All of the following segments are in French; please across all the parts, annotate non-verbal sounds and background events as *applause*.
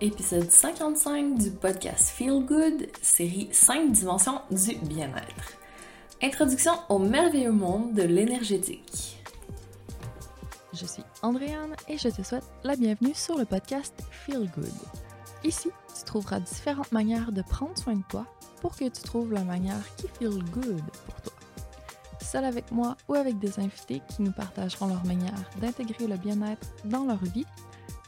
épisode 55 du podcast Feel Good, série 5 dimensions du bien-être. Introduction au merveilleux monde de l'énergétique. Je suis Andréane et je te souhaite la bienvenue sur le podcast Feel Good. Ici, tu trouveras différentes manières de prendre soin de toi pour que tu trouves la manière qui feel good pour toi. Seul avec moi ou avec des invités qui nous partageront leur manière d'intégrer le bien-être dans leur vie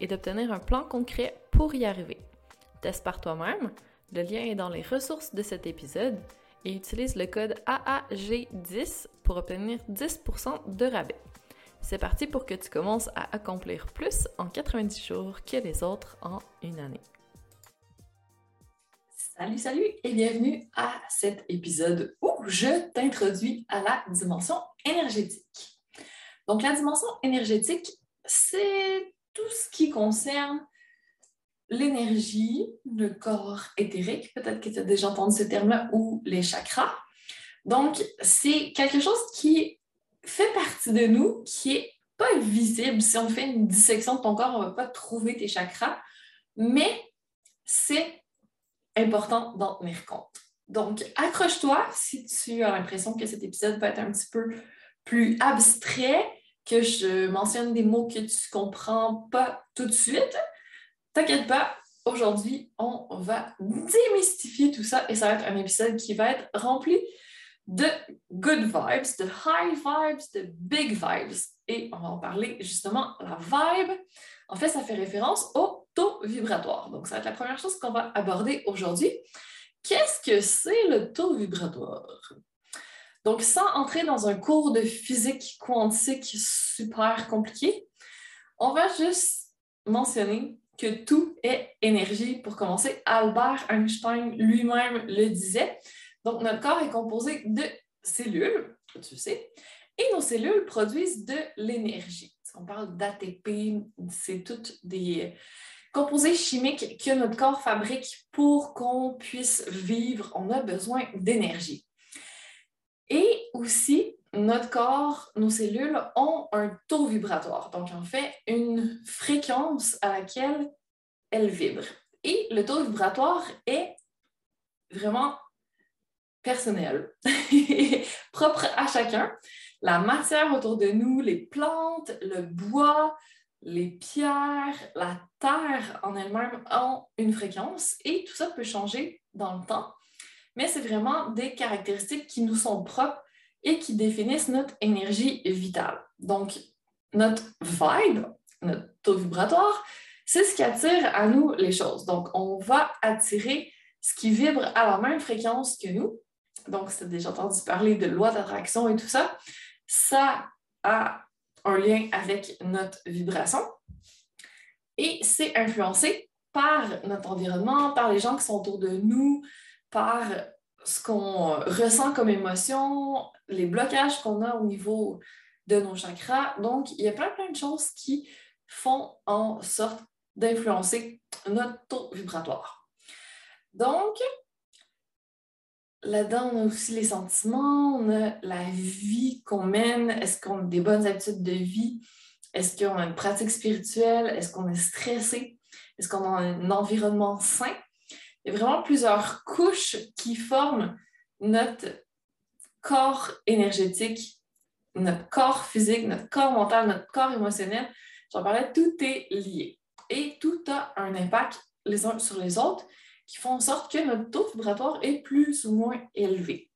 et d'obtenir un plan concret pour y arriver. Teste par toi-même, le lien est dans les ressources de cet épisode et utilise le code AAG10 pour obtenir 10% de rabais. C'est parti pour que tu commences à accomplir plus en 90 jours que les autres en une année. Salut, salut et bienvenue à cet épisode où je t'introduis à la dimension énergétique. Donc la dimension énergétique, c'est tout ce qui concerne l'énergie, le corps éthérique, peut-être que tu as déjà entendu ce terme-là, ou les chakras. Donc, c'est quelque chose qui fait partie de nous, qui n'est pas visible. Si on fait une dissection de ton corps, on ne va pas trouver tes chakras, mais c'est important d'en tenir compte. Donc, accroche-toi si tu as l'impression que cet épisode va être un petit peu plus abstrait que je mentionne des mots que tu ne comprends pas tout de suite, t'inquiète pas, aujourd'hui, on va démystifier tout ça et ça va être un épisode qui va être rempli de good vibes, de high vibes, de big vibes. Et on va en parler justement, la vibe. En fait, ça fait référence au taux vibratoire. Donc, ça va être la première chose qu'on va aborder aujourd'hui. Qu'est-ce que c'est le taux vibratoire? Donc, sans entrer dans un cours de physique quantique super compliqué, on va juste mentionner que tout est énergie. Pour commencer, Albert Einstein lui-même le disait. Donc, notre corps est composé de cellules, tu sais, et nos cellules produisent de l'énergie. On parle d'ATP, c'est toutes des composés chimiques que notre corps fabrique pour qu'on puisse vivre. On a besoin d'énergie. Et aussi, notre corps, nos cellules ont un taux vibratoire, donc en fait une fréquence à laquelle elles vibrent. Et le taux vibratoire est vraiment personnel, *laughs* propre à chacun. La matière autour de nous, les plantes, le bois, les pierres, la terre en elle-même ont une fréquence et tout ça peut changer dans le temps mais c'est vraiment des caractéristiques qui nous sont propres et qui définissent notre énergie vitale. Donc, notre vibe, notre taux vibratoire, c'est ce qui attire à nous les choses. Donc, on va attirer ce qui vibre à la même fréquence que nous. Donc, si tu as déjà entendu parler de loi d'attraction et tout ça, ça a un lien avec notre vibration. Et c'est influencé par notre environnement, par les gens qui sont autour de nous, par ce qu'on ressent comme émotion, les blocages qu'on a au niveau de nos chakras. Donc, il y a plein, plein de choses qui font en sorte d'influencer notre taux vibratoire. Donc, là-dedans, on a aussi les sentiments, on a la vie qu'on mène. Est-ce qu'on a des bonnes habitudes de vie? Est-ce qu'on a une pratique spirituelle? Est-ce qu'on est stressé? Est-ce qu'on a un environnement sain? Il y a vraiment plusieurs couches qui forment notre corps énergétique, notre corps physique, notre corps mental, notre corps émotionnel. J'en parlais, tout est lié et tout a un impact les uns sur les autres qui font en sorte que notre taux vibratoire est plus ou moins élevé.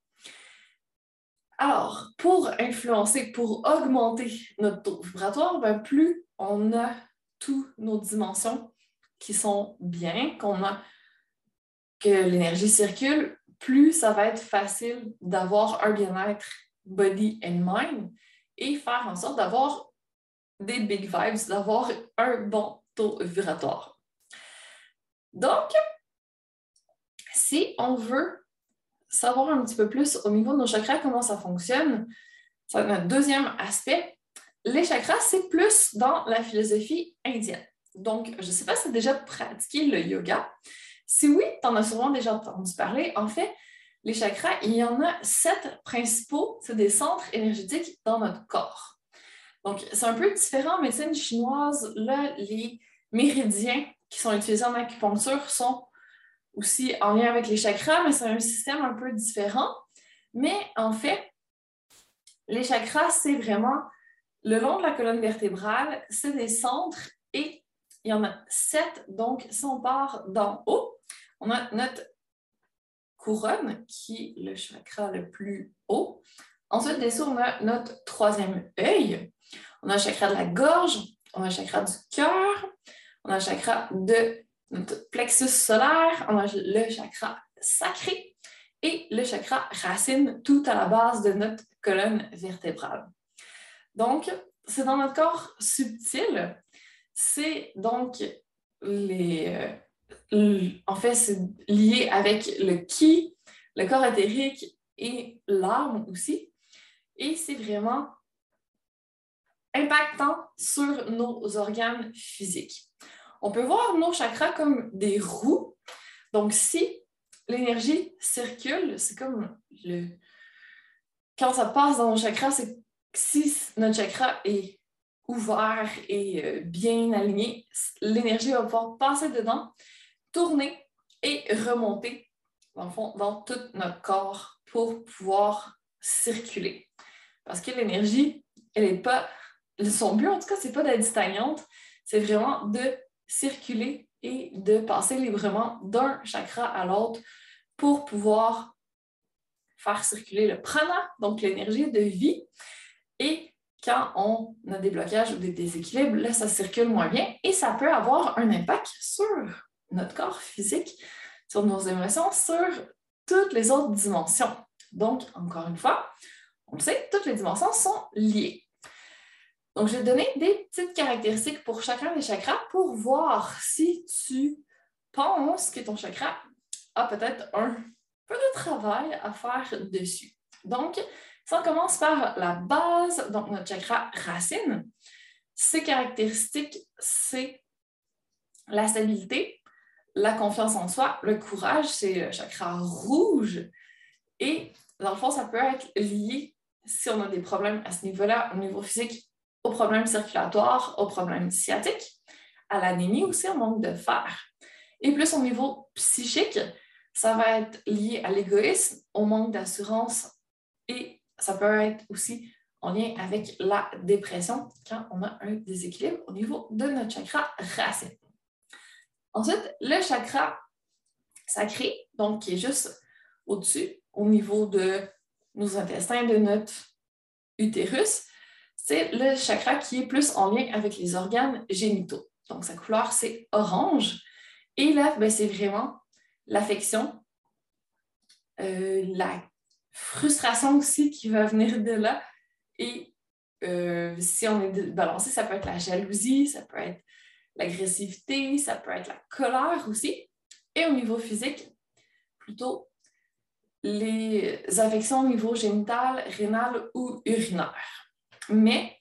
Alors, pour influencer, pour augmenter notre taux vibratoire, ben, plus on a toutes nos dimensions qui sont bien, qu'on a que l'énergie circule, plus ça va être facile d'avoir un bien-être body and mind et faire en sorte d'avoir des big vibes, d'avoir un bon taux vibratoire. Donc, si on veut savoir un petit peu plus au niveau de nos chakras comment ça fonctionne, c'est notre deuxième aspect. Les chakras, c'est plus dans la philosophie indienne. Donc, je ne sais pas si tu as déjà pratiqué le yoga. Si oui, tu en as souvent déjà entendu parler. En fait, les chakras, il y en a sept principaux, c'est des centres énergétiques dans notre corps. Donc, c'est un peu différent en médecine chinoise. Là, les méridiens qui sont utilisés en acupuncture sont aussi en lien avec les chakras, mais c'est un système un peu différent. Mais en fait, les chakras, c'est vraiment le long de la colonne vertébrale, c'est des centres et il y en a sept. Donc, si on part d'en haut, on a notre couronne qui est le chakra le plus haut. Ensuite, dessous, on a notre troisième œil. On a le chakra de la gorge, on a le chakra du cœur, on a le chakra de notre plexus solaire, on a le chakra sacré et le chakra racine tout à la base de notre colonne vertébrale. Donc, c'est dans notre corps subtil. C'est donc les. En fait, c'est lié avec le ki, le corps éthérique et l'âme aussi. Et c'est vraiment impactant sur nos organes physiques. On peut voir nos chakras comme des roues. Donc, si l'énergie circule, c'est comme le. Quand ça passe dans nos chakras, c'est si notre chakra est ouvert et euh, bien aligné, l'énergie va pouvoir passer dedans, tourner et remonter, dans le fond, dans tout notre corps pour pouvoir circuler. Parce que l'énergie, elle n'est pas. Son but, en tout cas, c'est pas d'être stagnante, c'est vraiment de circuler et de passer librement d'un chakra à l'autre pour pouvoir faire circuler le prana, donc l'énergie de vie. Et quand on a des blocages ou des déséquilibres, là, ça circule moins bien et ça peut avoir un impact sur notre corps physique, sur nos émotions, sur toutes les autres dimensions. Donc, encore une fois, on le sait, toutes les dimensions sont liées. Donc, je vais te donner des petites caractéristiques pour chacun des chakras pour voir si tu penses que ton chakra a peut-être un peu de travail à faire dessus. Donc, si on commence par la base, donc notre chakra racine, ses caractéristiques, c'est la stabilité, la confiance en soi, le courage, c'est le chakra rouge. Et dans le fond, ça peut être lié, si on a des problèmes à ce niveau-là, au niveau physique, aux problèmes circulatoires, aux problèmes sciatiques, à l'anémie aussi, au manque de fer. Et plus au niveau psychique, ça va être lié à l'égoïsme, au manque d'assurance et ça peut être aussi en lien avec la dépression quand on a un déséquilibre au niveau de notre chakra racine. Ensuite, le chakra sacré, donc qui est juste au-dessus, au niveau de nos intestins, de notre utérus, c'est le chakra qui est plus en lien avec les organes génitaux. Donc, sa couleur, c'est orange. Et là, ben, c'est vraiment l'affection, euh, la frustration aussi qui va venir de là. Et euh, si on est balancé, ça peut être la jalousie, ça peut être l'agressivité, ça peut être la colère aussi. Et au niveau physique, plutôt les affections au niveau génital, rénal ou urinaire. Mais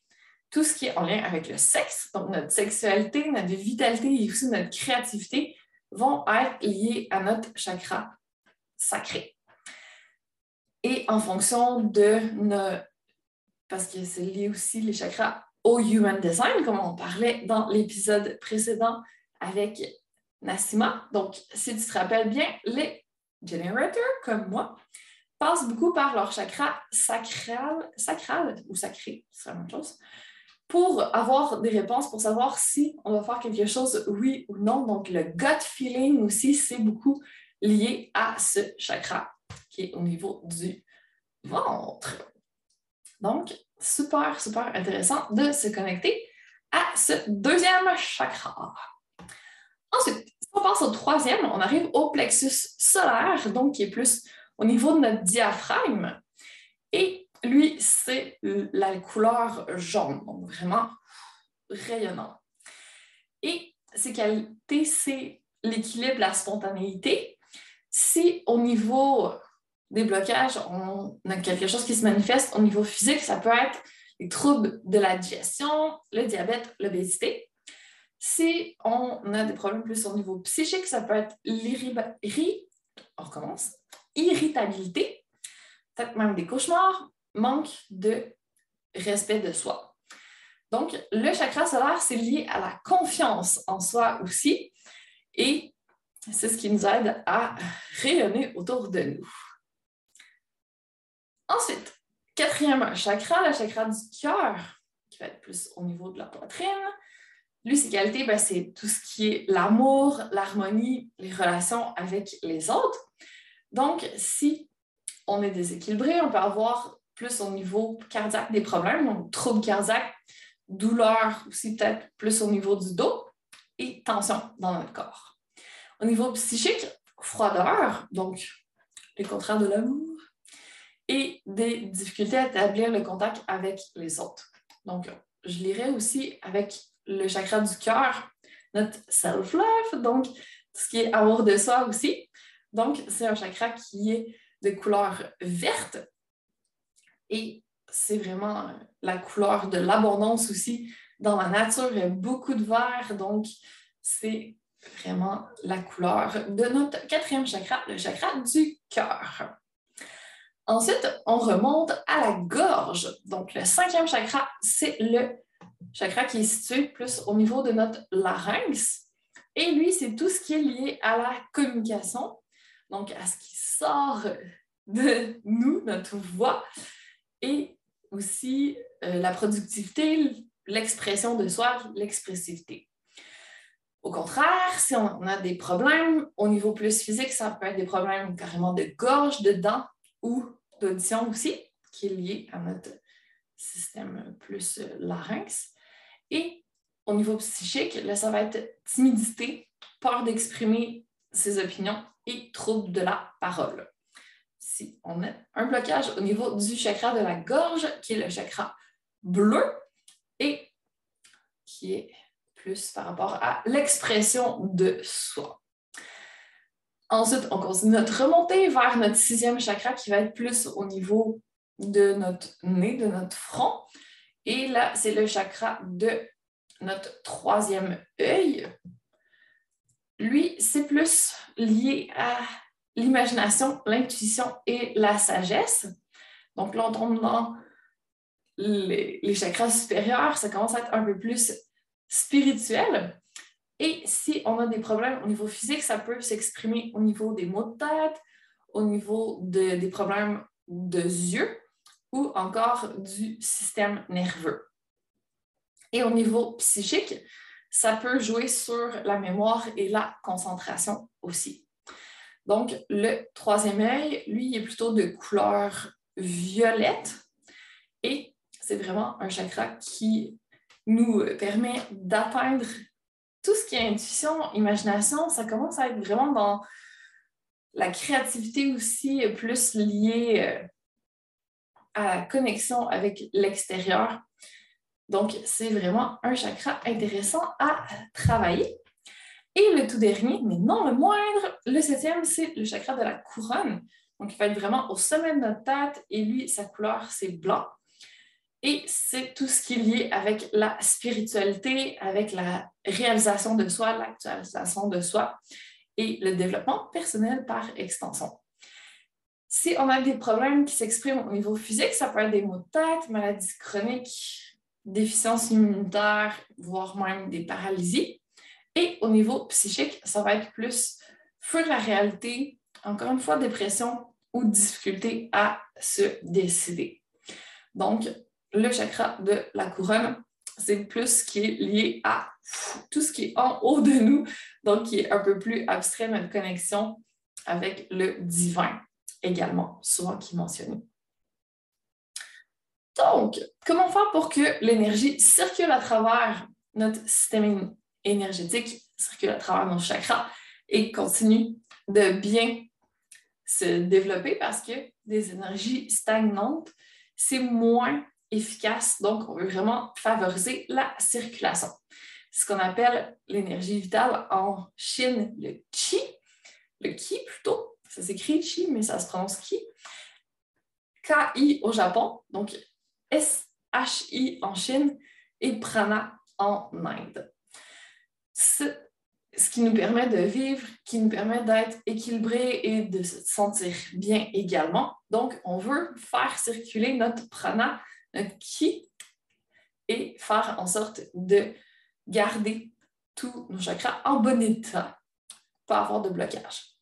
tout ce qui est en lien avec le sexe, donc notre sexualité, notre vitalité et aussi notre créativité, vont être liés à notre chakra sacré. Et en fonction de nos... Parce que c'est lié aussi les chakras au human design, comme on parlait dans l'épisode précédent avec Nassima. Donc, si tu te rappelles bien, les generators, comme moi, passent beaucoup par leur chakra sacral, sacral ou sacré, c'est la même chose, pour avoir des réponses, pour savoir si on va faire quelque chose, oui ou non. Donc, le gut feeling aussi, c'est beaucoup lié à ce chakra qui est au niveau du ventre. Donc, super, super intéressant de se connecter à ce deuxième chakra. Ensuite, si on passe au troisième, on arrive au plexus solaire, donc qui est plus au niveau de notre diaphragme. Et lui, c'est la couleur jaune, donc vraiment rayonnant. Et ses qualités, c'est l'équilibre, la spontanéité. Si au niveau des blocages, on a quelque chose qui se manifeste au niveau physique, ça peut être les troubles de la digestion, le diabète, l'obésité. Si on a des problèmes plus au niveau psychique, ça peut être l'irritabilité, peut-être même des cauchemars, manque de respect de soi. Donc, le chakra solaire, c'est lié à la confiance en soi aussi. Et c'est ce qui nous aide à rayonner autour de nous. Ensuite, quatrième chakra, le chakra du cœur, qui va être plus au niveau de la poitrine. Lui, ses qualités, ben, c'est tout ce qui est l'amour, l'harmonie, les relations avec les autres. Donc, si on est déséquilibré, on peut avoir plus au niveau cardiaque des problèmes, donc troubles cardiaques, douleurs aussi peut-être plus au niveau du dos et tension dans notre corps. Au niveau psychique, froideur, donc les contraires de l'amour, et des difficultés à établir le contact avec les autres. Donc, je lirais aussi avec le chakra du cœur, notre self-love, donc tout ce qui est amour de soi aussi. Donc, c'est un chakra qui est de couleur verte, et c'est vraiment la couleur de l'abondance aussi. Dans la nature, il y a beaucoup de vert, donc c'est vraiment la couleur de notre quatrième chakra, le chakra du cœur. Ensuite, on remonte à la gorge. Donc, le cinquième chakra, c'est le chakra qui est situé plus au niveau de notre larynx. Et lui, c'est tout ce qui est lié à la communication, donc à ce qui sort de nous, notre voix, et aussi euh, la productivité, l'expression de soi, l'expressivité. Au contraire, si on a des problèmes au niveau plus physique, ça peut être des problèmes carrément de gorge, de dents ou d'audition aussi, qui est lié à notre système plus euh, larynx. Et au niveau psychique, là, ça va être timidité, peur d'exprimer ses opinions et trouble de la parole si on a un blocage au niveau du chakra de la gorge, qui est le chakra bleu, et qui est plus par rapport à l'expression de soi. Ensuite, on continue notre remontée vers notre sixième chakra qui va être plus au niveau de notre nez, de notre front. Et là, c'est le chakra de notre troisième œil. Lui, c'est plus lié à l'imagination, l'intuition et la sagesse. Donc là, on tombe dans les, chakras supérieurs, ça commence à être un peu plus spirituel. Et si on a des problèmes au niveau physique, ça peut s'exprimer au niveau des maux de tête, au niveau des problèmes de yeux ou encore du système nerveux. Et au niveau psychique, ça peut jouer sur la mémoire et la concentration aussi. Donc, le troisième œil, lui, est plutôt de couleur violette et c'est vraiment un chakra qui nous permet d'atteindre tout ce qui est intuition, imagination. Ça commence à être vraiment dans la créativité aussi, plus liée euh, à la connexion avec l'extérieur. Donc, c'est vraiment un chakra intéressant à travailler. Et le tout dernier, mais non le moindre, le septième, c'est le chakra de la couronne. Donc, il va être vraiment au sommet de notre tête et lui, sa couleur, c'est blanc. Et c'est tout ce qui est lié avec la spiritualité, avec la réalisation de soi, l'actualisation de soi et le développement personnel par extension. Si on a des problèmes qui s'expriment au niveau physique, ça peut être des maux de tête, maladies chroniques, déficience immunitaire, voire même des paralysies. Et au niveau psychique, ça va être plus fuir la réalité, encore une fois, dépression ou difficulté à se décider. Donc, le chakra de la couronne, c'est plus ce qui est lié à tout ce qui est en haut de nous, donc qui est un peu plus abstrait, notre connexion avec le divin également, souvent qui est mentionné. Donc, comment faire pour que l'énergie circule à travers notre système énergétique, circule à travers nos chakras et continue de bien se développer parce que des énergies stagnantes, c'est moins efficace. Donc, on veut vraiment favoriser la circulation. Ce qu'on appelle l'énergie vitale en Chine, le Qi, le Qi plutôt. Ça s'écrit Qi, mais ça se prononce Qi. K-I au Japon, donc S-H-I en Chine et Prana en Inde. Ce, qui nous permet de vivre, qui nous permet d'être équilibré et de se sentir bien également. Donc, on veut faire circuler notre prana, ki, et faire en sorte de garder tous nos chakras en bon état, pas avoir de blocage.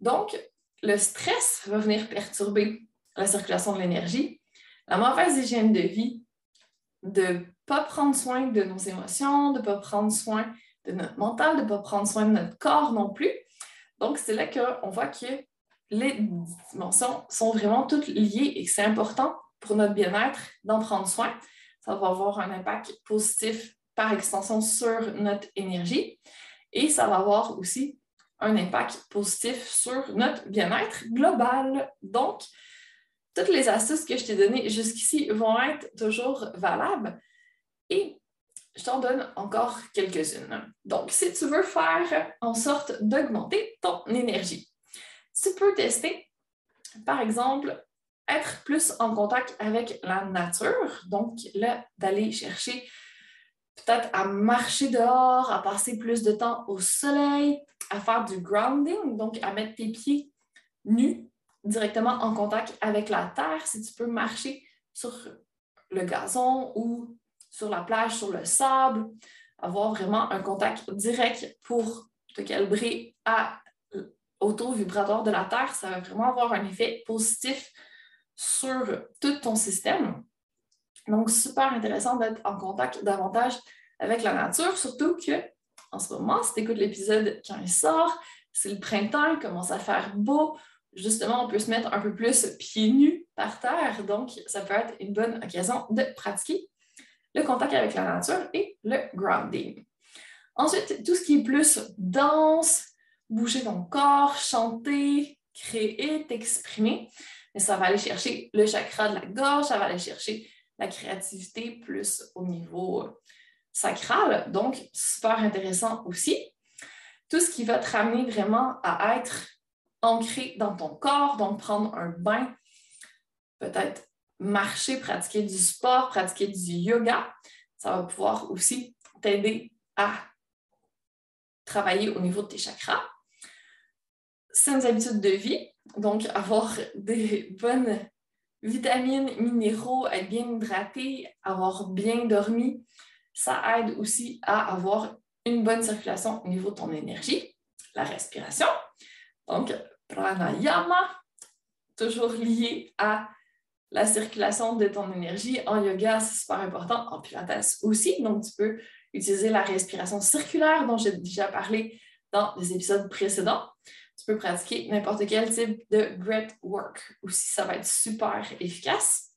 Donc, le stress va venir perturber la circulation de l'énergie la mauvaise hygiène de vie, de ne pas prendre soin de nos émotions, de ne pas prendre soin de notre mental, de ne pas prendre soin de notre corps non plus. Donc, c'est là qu'on voit que les dimensions sont vraiment toutes liées et que c'est important pour notre bien-être d'en prendre soin. Ça va avoir un impact positif par extension sur notre énergie et ça va avoir aussi un impact positif sur notre bien-être global. Donc, toutes les astuces que je t'ai données jusqu'ici vont être toujours valables et je t'en donne encore quelques-unes. Donc, si tu veux faire en sorte d'augmenter ton énergie, tu peux tester, par exemple, être plus en contact avec la nature. Donc, là, d'aller chercher peut-être à marcher dehors, à passer plus de temps au soleil, à faire du grounding, donc à mettre tes pieds nus directement en contact avec la terre, si tu peux marcher sur le gazon ou sur la plage, sur le sable, avoir vraiment un contact direct pour te calibrer à, au taux vibratoire de la Terre, ça va vraiment avoir un effet positif sur tout ton système. Donc, super intéressant d'être en contact davantage avec la nature, surtout que en ce moment, si tu écoutes l'épisode quand il sort, c'est le printemps, il commence à faire beau, justement, on peut se mettre un peu plus pieds nus par terre. Donc, ça peut être une bonne occasion de pratiquer le contact avec la nature et le grounding. Ensuite, tout ce qui est plus danse, bouger ton corps, chanter, créer, t'exprimer, ça va aller chercher le chakra de la gorge, ça va aller chercher la créativité plus au niveau sacral. Donc, super intéressant aussi. Tout ce qui va te ramener vraiment à être ancré dans ton corps, donc prendre un bain, peut-être marcher, pratiquer du sport, pratiquer du yoga. Ça va pouvoir aussi t'aider à travailler au niveau de tes chakras. Saines habitudes de vie, donc avoir des bonnes vitamines, minéraux, être bien hydraté, avoir bien dormi, ça aide aussi à avoir une bonne circulation au niveau de ton énergie, la respiration. Donc, pranayama, toujours lié à la circulation de ton énergie. En yoga, c'est super important. En pilates aussi. Donc, tu peux utiliser la respiration circulaire dont j'ai déjà parlé dans les épisodes précédents. Tu peux pratiquer n'importe quel type de breath work aussi. Ça va être super efficace.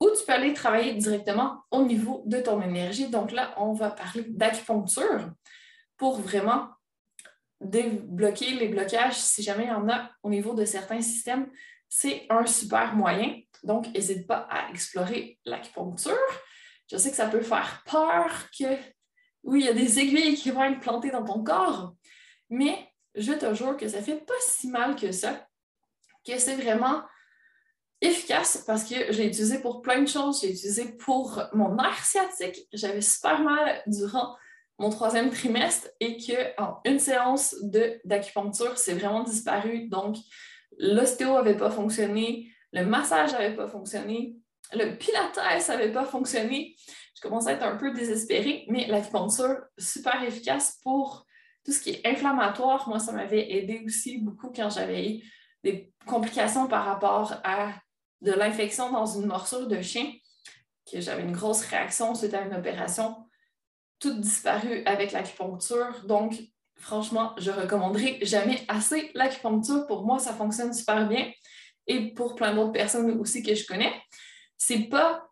Ou tu peux aller travailler directement au niveau de ton énergie. Donc là, on va parler d'acupuncture pour vraiment débloquer les blocages si jamais il y en a au niveau de certains systèmes. C'est un super moyen. Donc, n'hésite pas à explorer l'acupuncture. Je sais que ça peut faire peur que, oui, il y a des aiguilles qui vont être plantées dans ton corps, mais je te jure que ça fait pas si mal que ça, que c'est vraiment efficace parce que je l'ai utilisé pour plein de choses. J'ai utilisé pour mon nerf sciatique. J'avais super mal durant mon troisième trimestre et qu'en une séance d'acupuncture, c'est vraiment disparu. Donc, l'ostéo n'avait pas fonctionné, le massage n'avait pas fonctionné, le pilates n'avait pas fonctionné. Je commençais à être un peu désespérée, mais l'acupuncture, super efficace pour tout ce qui est inflammatoire. Moi, ça m'avait aidé aussi beaucoup quand j'avais eu des complications par rapport à de l'infection dans une morsure de chien. que j'avais une grosse réaction suite à une opération, tout disparu avec l'acupuncture. Donc, franchement, je recommanderais jamais assez l'acupuncture. Pour moi, ça fonctionne super bien. Et pour plein d'autres personnes aussi que je connais, c'est pas.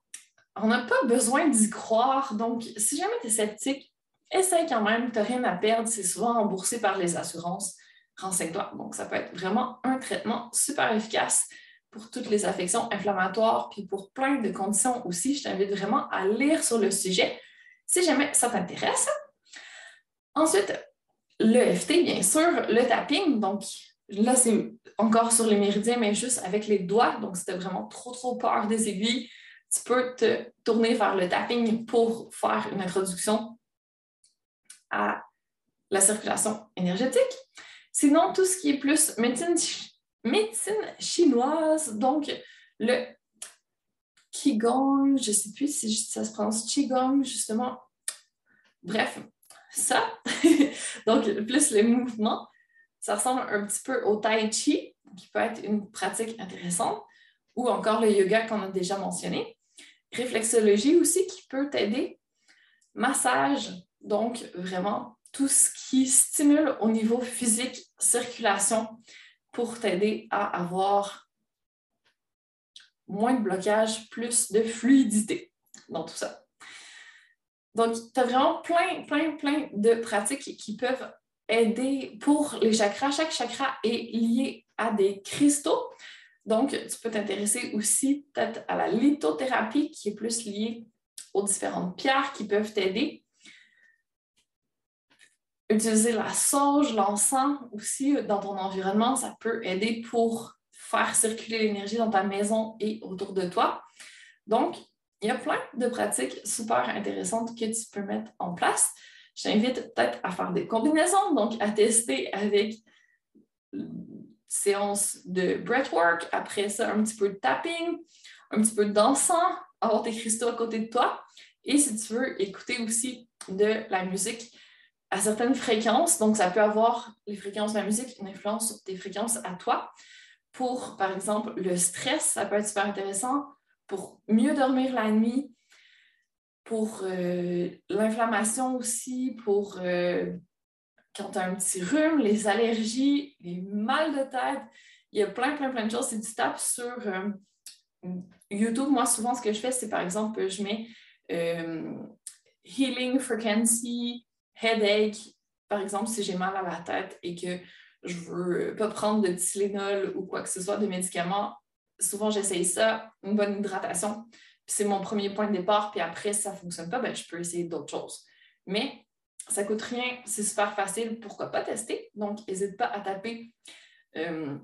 On n'a pas besoin d'y croire. Donc, si jamais tu es sceptique, essaye quand même, tu n'as rien à perdre. C'est souvent remboursé par les assurances. Renseigne-toi. Donc, ça peut être vraiment un traitement super efficace pour toutes les affections inflammatoires, puis pour plein de conditions aussi. Je t'invite vraiment à lire sur le sujet si jamais ça t'intéresse. Ensuite, l'EFT, bien sûr, le tapping. Donc, là, c'est encore sur les méridiens, mais juste avec les doigts. Donc, si tu as vraiment trop, trop peur des aiguilles, tu peux te tourner vers le tapping pour faire une introduction la circulation énergétique. Sinon, tout ce qui est plus médecine, médecine chinoise, donc le Qigong, je ne sais plus si ça se prononce Qigong, justement. Bref, ça. *laughs* donc, plus les mouvements. Ça ressemble un petit peu au Tai Chi, qui peut être une pratique intéressante, ou encore le yoga qu'on a déjà mentionné. Réflexologie aussi, qui peut t'aider. Massage, donc vraiment tout ce qui stimule au niveau physique, circulation, pour t'aider à avoir moins de blocage, plus de fluidité dans tout ça. Donc, tu as vraiment plein, plein, plein de pratiques qui peuvent aider pour les chakras. Chaque chakra est lié à des cristaux. Donc, tu peux t'intéresser aussi peut-être à la lithothérapie qui est plus liée aux différentes pierres qui peuvent t'aider utiliser la sauge, l'encens aussi dans ton environnement, ça peut aider pour faire circuler l'énergie dans ta maison et autour de toi. Donc, il y a plein de pratiques super intéressantes que tu peux mettre en place. Je t'invite peut-être à faire des combinaisons, donc à tester avec une séance de breathwork, après ça, un petit peu de tapping, un petit peu d'encens, avoir tes cristaux à côté de toi. Et si tu veux écouter aussi de la musique, à certaines fréquences. Donc, ça peut avoir, les fréquences de la musique, une influence sur tes fréquences à toi. Pour, par exemple, le stress, ça peut être super intéressant pour mieux dormir la nuit, pour euh, l'inflammation aussi, pour euh, quand tu as un petit rhume, les allergies, les mal de tête. Il y a plein, plein, plein de choses. Si tu tapes sur euh, YouTube, moi, souvent, ce que je fais, c'est par exemple, je mets Healing Frequency headache, par exemple, si j'ai mal à la tête et que je veux pas prendre de Tylenol ou quoi que ce soit de médicaments, souvent j'essaye ça, une bonne hydratation, c'est mon premier point de départ, puis après, si ça ne fonctionne pas, ben, je peux essayer d'autres choses. Mais ça coûte rien, c'est super facile, pourquoi pas tester? Donc, n'hésite pas à taper euh,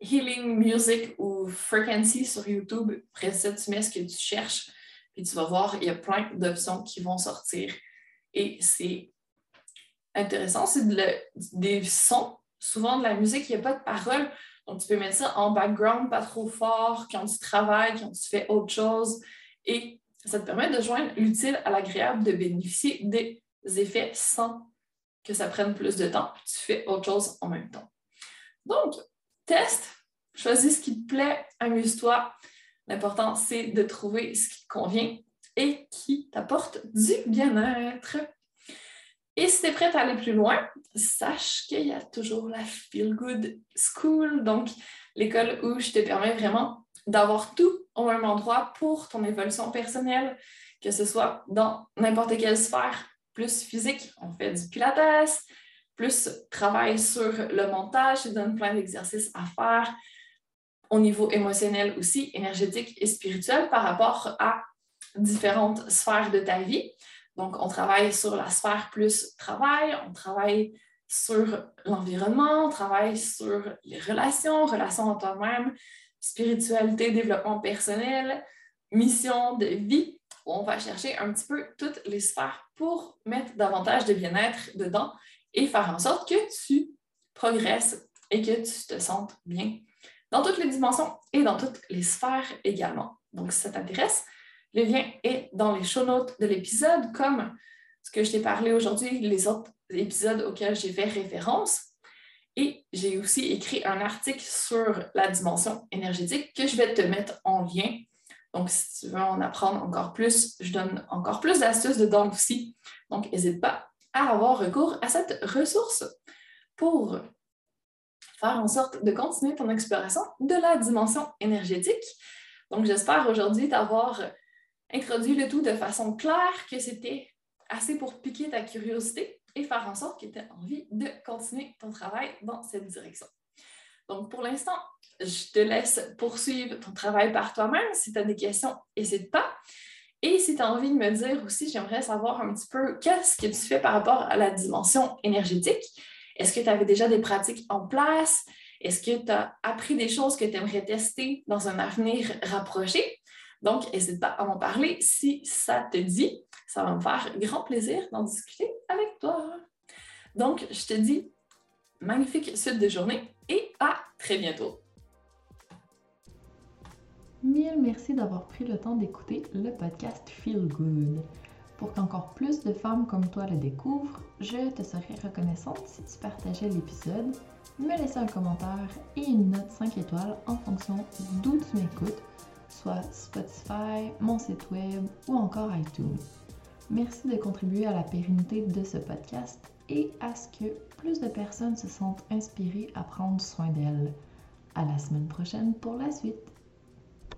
Healing Music ou Frequency sur YouTube. Après ça, tu mets ce que tu cherches, puis tu vas voir, il y a plein d'options qui vont sortir et c'est intéressant, c'est des sons, souvent de la musique, il n'y a pas de paroles. Donc, tu peux mettre ça en background, pas trop fort, quand tu travailles, quand tu fais autre chose. Et ça te permet de joindre l'utile à l'agréable, de bénéficier des effets sans que ça prenne plus de temps. Tu fais autre chose en même temps. Donc, teste, choisis ce qui te plaît, amuse-toi. L'important, c'est de trouver ce qui te convient et qui t'apporte du bien-être. Et si tu es prête à aller plus loin, sache qu'il y a toujours la Feel Good School, donc l'école où je te permets vraiment d'avoir tout au même endroit pour ton évolution personnelle, que ce soit dans n'importe quelle sphère, plus physique, on fait du pilates, plus travail sur le montage, je donne plein d'exercices à faire au niveau émotionnel aussi, énergétique et spirituel par rapport à différentes sphères de ta vie. Donc, on travaille sur la sphère plus travail, on travaille sur l'environnement, on travaille sur les relations, relations en toi-même, spiritualité, développement personnel, mission de vie. On va chercher un petit peu toutes les sphères pour mettre davantage de bien-être dedans et faire en sorte que tu progresses et que tu te sentes bien dans toutes les dimensions et dans toutes les sphères également. Donc, si ça t'intéresse, le lien est dans les show notes de l'épisode, comme ce que je t'ai parlé aujourd'hui, les autres épisodes auxquels j'ai fait référence. Et j'ai aussi écrit un article sur la dimension énergétique que je vais te mettre en lien Donc, si tu veux en apprendre encore plus, je donne encore plus d'astuces dedans aussi. Donc, n'hésite pas à avoir recours à cette ressource pour faire en sorte de continuer ton exploration de la dimension énergétique. Donc, j'espère aujourd'hui t'avoir introduit le tout de façon claire, que c'était assez pour piquer ta curiosité et faire en sorte que tu aies envie de continuer ton travail dans cette direction. Donc, pour l'instant, je te laisse poursuivre ton travail par toi-même. Si tu as des questions, n'hésite pas. Et si tu as envie de me dire aussi, j'aimerais savoir un petit peu qu'est-ce que tu fais par rapport à la dimension énergétique. Est-ce que tu avais déjà des pratiques en place? Est-ce que tu as appris des choses que tu aimerais tester dans un avenir rapproché? Donc, n'hésite pas à m'en parler si ça te dit. Ça va me faire grand plaisir d'en discuter avec toi. Donc, je te dis magnifique suite de journée et à très bientôt. Mille merci d'avoir pris le temps d'écouter le podcast Feel Good. Pour qu'encore plus de femmes comme toi le découvrent, je te serais reconnaissante si tu partageais l'épisode, me laissais un commentaire et une note 5 étoiles en fonction d'où tu m'écoutes, soit Spotify, mon site web ou encore iTunes. Merci de contribuer à la pérennité de ce podcast et à ce que plus de personnes se sentent inspirées à prendre soin d'elles. À la semaine prochaine pour la suite.